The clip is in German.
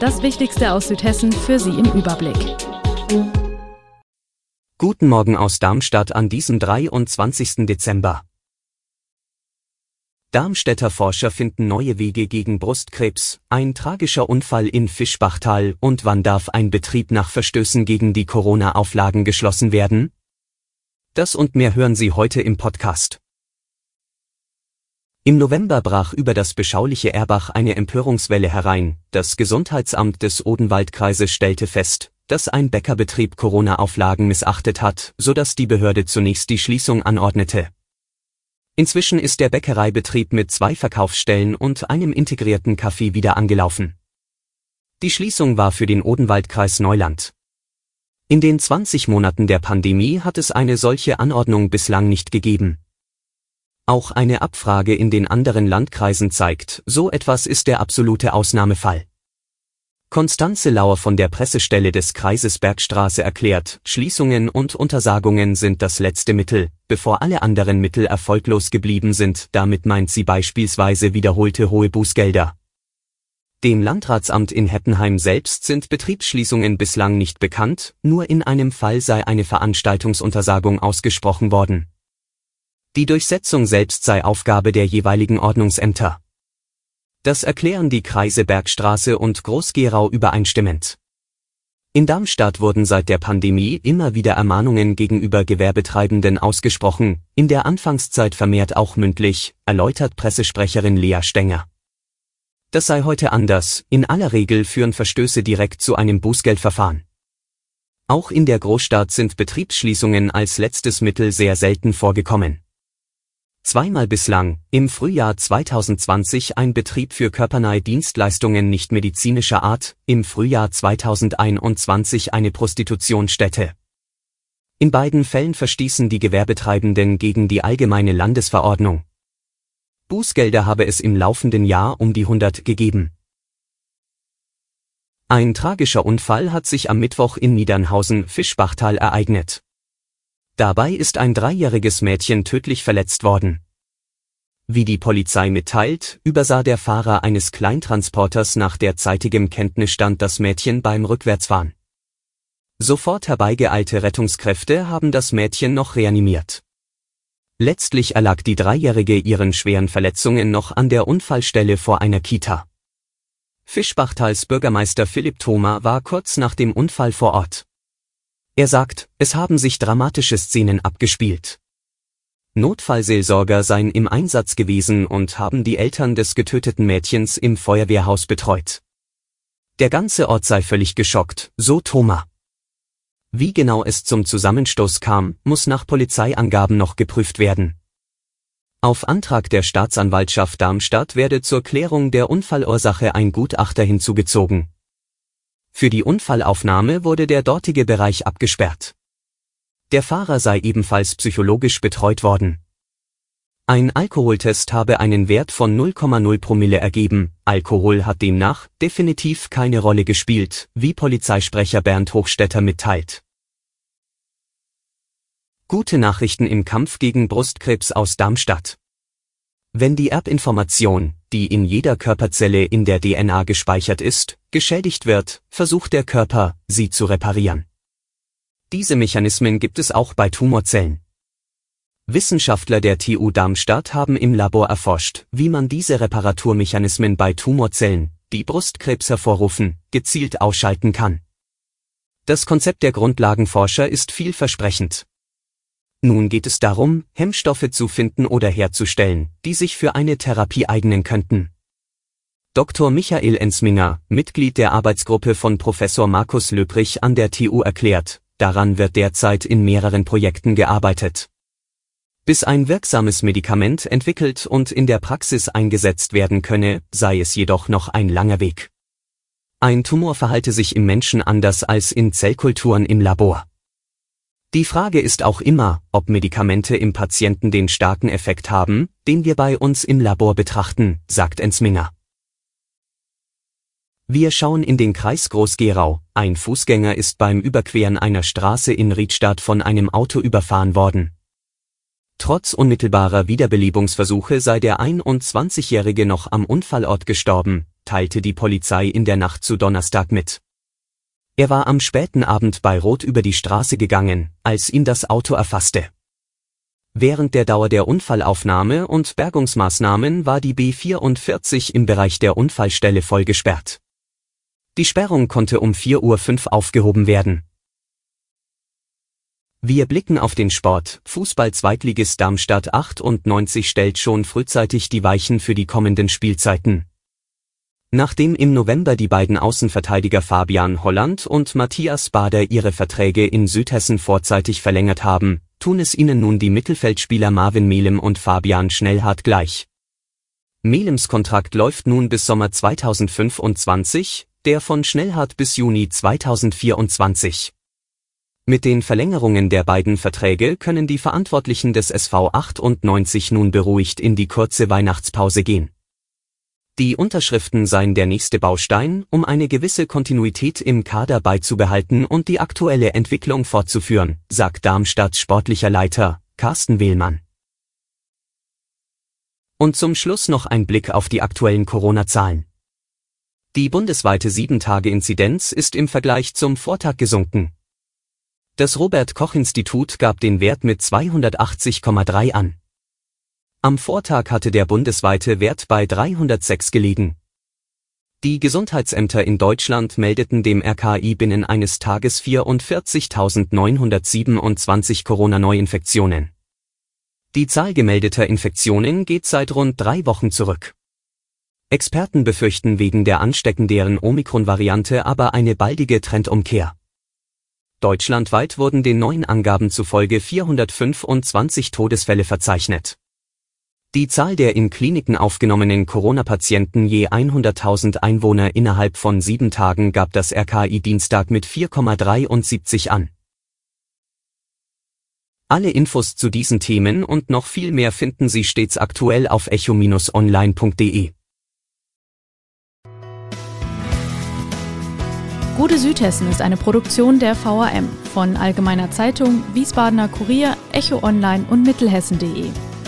Das Wichtigste aus Südhessen für Sie im Überblick. Guten Morgen aus Darmstadt an diesem 23. Dezember. Darmstädter Forscher finden neue Wege gegen Brustkrebs, ein tragischer Unfall in Fischbachtal und wann darf ein Betrieb nach Verstößen gegen die Corona-Auflagen geschlossen werden? Das und mehr hören Sie heute im Podcast. Im November brach über das beschauliche Erbach eine Empörungswelle herein. Das Gesundheitsamt des Odenwaldkreises stellte fest, dass ein Bäckerbetrieb Corona-Auflagen missachtet hat, so dass die Behörde zunächst die Schließung anordnete. Inzwischen ist der Bäckereibetrieb mit zwei Verkaufsstellen und einem integrierten Café wieder angelaufen. Die Schließung war für den Odenwaldkreis Neuland. In den 20 Monaten der Pandemie hat es eine solche Anordnung bislang nicht gegeben. Auch eine Abfrage in den anderen Landkreisen zeigt, so etwas ist der absolute Ausnahmefall. Konstanze Lauer von der Pressestelle des Kreises Bergstraße erklärt, Schließungen und Untersagungen sind das letzte Mittel, bevor alle anderen Mittel erfolglos geblieben sind, damit meint sie beispielsweise wiederholte hohe Bußgelder. Dem Landratsamt in Heppenheim selbst sind Betriebsschließungen bislang nicht bekannt, nur in einem Fall sei eine Veranstaltungsuntersagung ausgesprochen worden. Die Durchsetzung selbst sei Aufgabe der jeweiligen Ordnungsämter. Das erklären die Kreise Bergstraße und Groß-Gerau übereinstimmend. In Darmstadt wurden seit der Pandemie immer wieder Ermahnungen gegenüber Gewerbetreibenden ausgesprochen, in der Anfangszeit vermehrt auch mündlich, erläutert Pressesprecherin Lea Stenger. Das sei heute anders, in aller Regel führen Verstöße direkt zu einem Bußgeldverfahren. Auch in der Großstadt sind Betriebsschließungen als letztes Mittel sehr selten vorgekommen. Zweimal bislang, im Frühjahr 2020 ein Betrieb für körpernahe Dienstleistungen nicht medizinischer Art, im Frühjahr 2021 eine Prostitutionsstätte. In beiden Fällen verstießen die Gewerbetreibenden gegen die allgemeine Landesverordnung. Bußgelder habe es im laufenden Jahr um die 100 gegeben. Ein tragischer Unfall hat sich am Mittwoch in Niedernhausen Fischbachtal ereignet. Dabei ist ein dreijähriges Mädchen tödlich verletzt worden. Wie die Polizei mitteilt, übersah der Fahrer eines Kleintransporters nach derzeitigem Kenntnisstand das Mädchen beim Rückwärtsfahren. Sofort herbeigeeilte Rettungskräfte haben das Mädchen noch reanimiert. Letztlich erlag die Dreijährige ihren schweren Verletzungen noch an der Unfallstelle vor einer Kita. Fischbachtals Bürgermeister Philipp Thoma war kurz nach dem Unfall vor Ort. Er sagt, es haben sich dramatische Szenen abgespielt. Notfallseelsorger seien im Einsatz gewesen und haben die Eltern des getöteten Mädchens im Feuerwehrhaus betreut. Der ganze Ort sei völlig geschockt, so Thoma. Wie genau es zum Zusammenstoß kam, muss nach Polizeiangaben noch geprüft werden. Auf Antrag der Staatsanwaltschaft Darmstadt werde zur Klärung der Unfallursache ein Gutachter hinzugezogen. Für die Unfallaufnahme wurde der dortige Bereich abgesperrt. Der Fahrer sei ebenfalls psychologisch betreut worden. Ein Alkoholtest habe einen Wert von 0,0 Promille ergeben, Alkohol hat demnach definitiv keine Rolle gespielt, wie Polizeisprecher Bernd Hochstetter mitteilt. Gute Nachrichten im Kampf gegen Brustkrebs aus Darmstadt. Wenn die Erbinformation, die in jeder Körperzelle in der DNA gespeichert ist, geschädigt wird, versucht der Körper, sie zu reparieren. Diese Mechanismen gibt es auch bei Tumorzellen. Wissenschaftler der TU Darmstadt haben im Labor erforscht, wie man diese Reparaturmechanismen bei Tumorzellen, die Brustkrebs hervorrufen, gezielt ausschalten kann. Das Konzept der Grundlagenforscher ist vielversprechend. Nun geht es darum, Hemmstoffe zu finden oder herzustellen, die sich für eine Therapie eignen könnten. Dr. Michael Ensminger, Mitglied der Arbeitsgruppe von Professor Markus Löbrich an der TU erklärt, daran wird derzeit in mehreren Projekten gearbeitet. Bis ein wirksames Medikament entwickelt und in der Praxis eingesetzt werden könne, sei es jedoch noch ein langer Weg. Ein Tumor verhalte sich im Menschen anders als in Zellkulturen im Labor. Die Frage ist auch immer, ob Medikamente im Patienten den starken Effekt haben, den wir bei uns im Labor betrachten, sagt Ensminger. Wir schauen in den Kreis Groß-Gerau. Ein Fußgänger ist beim Überqueren einer Straße in Riedstadt von einem Auto überfahren worden. Trotz unmittelbarer Wiederbelebungsversuche sei der 21-Jährige noch am Unfallort gestorben, teilte die Polizei in der Nacht zu Donnerstag mit. Er war am späten Abend bei Rot über die Straße gegangen, als ihn das Auto erfasste. Während der Dauer der Unfallaufnahme und Bergungsmaßnahmen war die B44 im Bereich der Unfallstelle voll gesperrt. Die Sperrung konnte um 4.05 Uhr aufgehoben werden. Wir blicken auf den Sport. Fußball-Zweitligist Darmstadt 98 stellt schon frühzeitig die Weichen für die kommenden Spielzeiten. Nachdem im November die beiden Außenverteidiger Fabian Holland und Matthias Bader ihre Verträge in Südhessen vorzeitig verlängert haben, tun es ihnen nun die Mittelfeldspieler Marvin Melem und Fabian Schnellhardt gleich. Melems Kontrakt läuft nun bis Sommer 2025, der von Schnellhardt bis Juni 2024. Mit den Verlängerungen der beiden Verträge können die Verantwortlichen des SV 98 nun beruhigt in die kurze Weihnachtspause gehen. Die Unterschriften seien der nächste Baustein, um eine gewisse Kontinuität im Kader beizubehalten und die aktuelle Entwicklung fortzuführen, sagt Darmstadts sportlicher Leiter, Carsten Wehlmann. Und zum Schluss noch ein Blick auf die aktuellen Corona-Zahlen. Die bundesweite 7-Tage-Inzidenz ist im Vergleich zum Vortag gesunken. Das Robert Koch Institut gab den Wert mit 280,3 an. Am Vortag hatte der bundesweite Wert bei 306 gelegen. Die Gesundheitsämter in Deutschland meldeten dem RKI binnen eines Tages 44.927 Corona-Neuinfektionen. Die Zahl gemeldeter Infektionen geht seit rund drei Wochen zurück. Experten befürchten wegen der ansteckenderen Omikron-Variante aber eine baldige Trendumkehr. Deutschlandweit wurden den neuen Angaben zufolge 425 Todesfälle verzeichnet. Die Zahl der in Kliniken aufgenommenen Corona-Patienten je 100.000 Einwohner innerhalb von sieben Tagen gab das RKI Dienstag mit 4,73 an. Alle Infos zu diesen Themen und noch viel mehr finden Sie stets aktuell auf echo-online.de. Gute Südhessen ist eine Produktion der VAM von Allgemeiner Zeitung, Wiesbadener Kurier, Echo Online und Mittelhessen.de.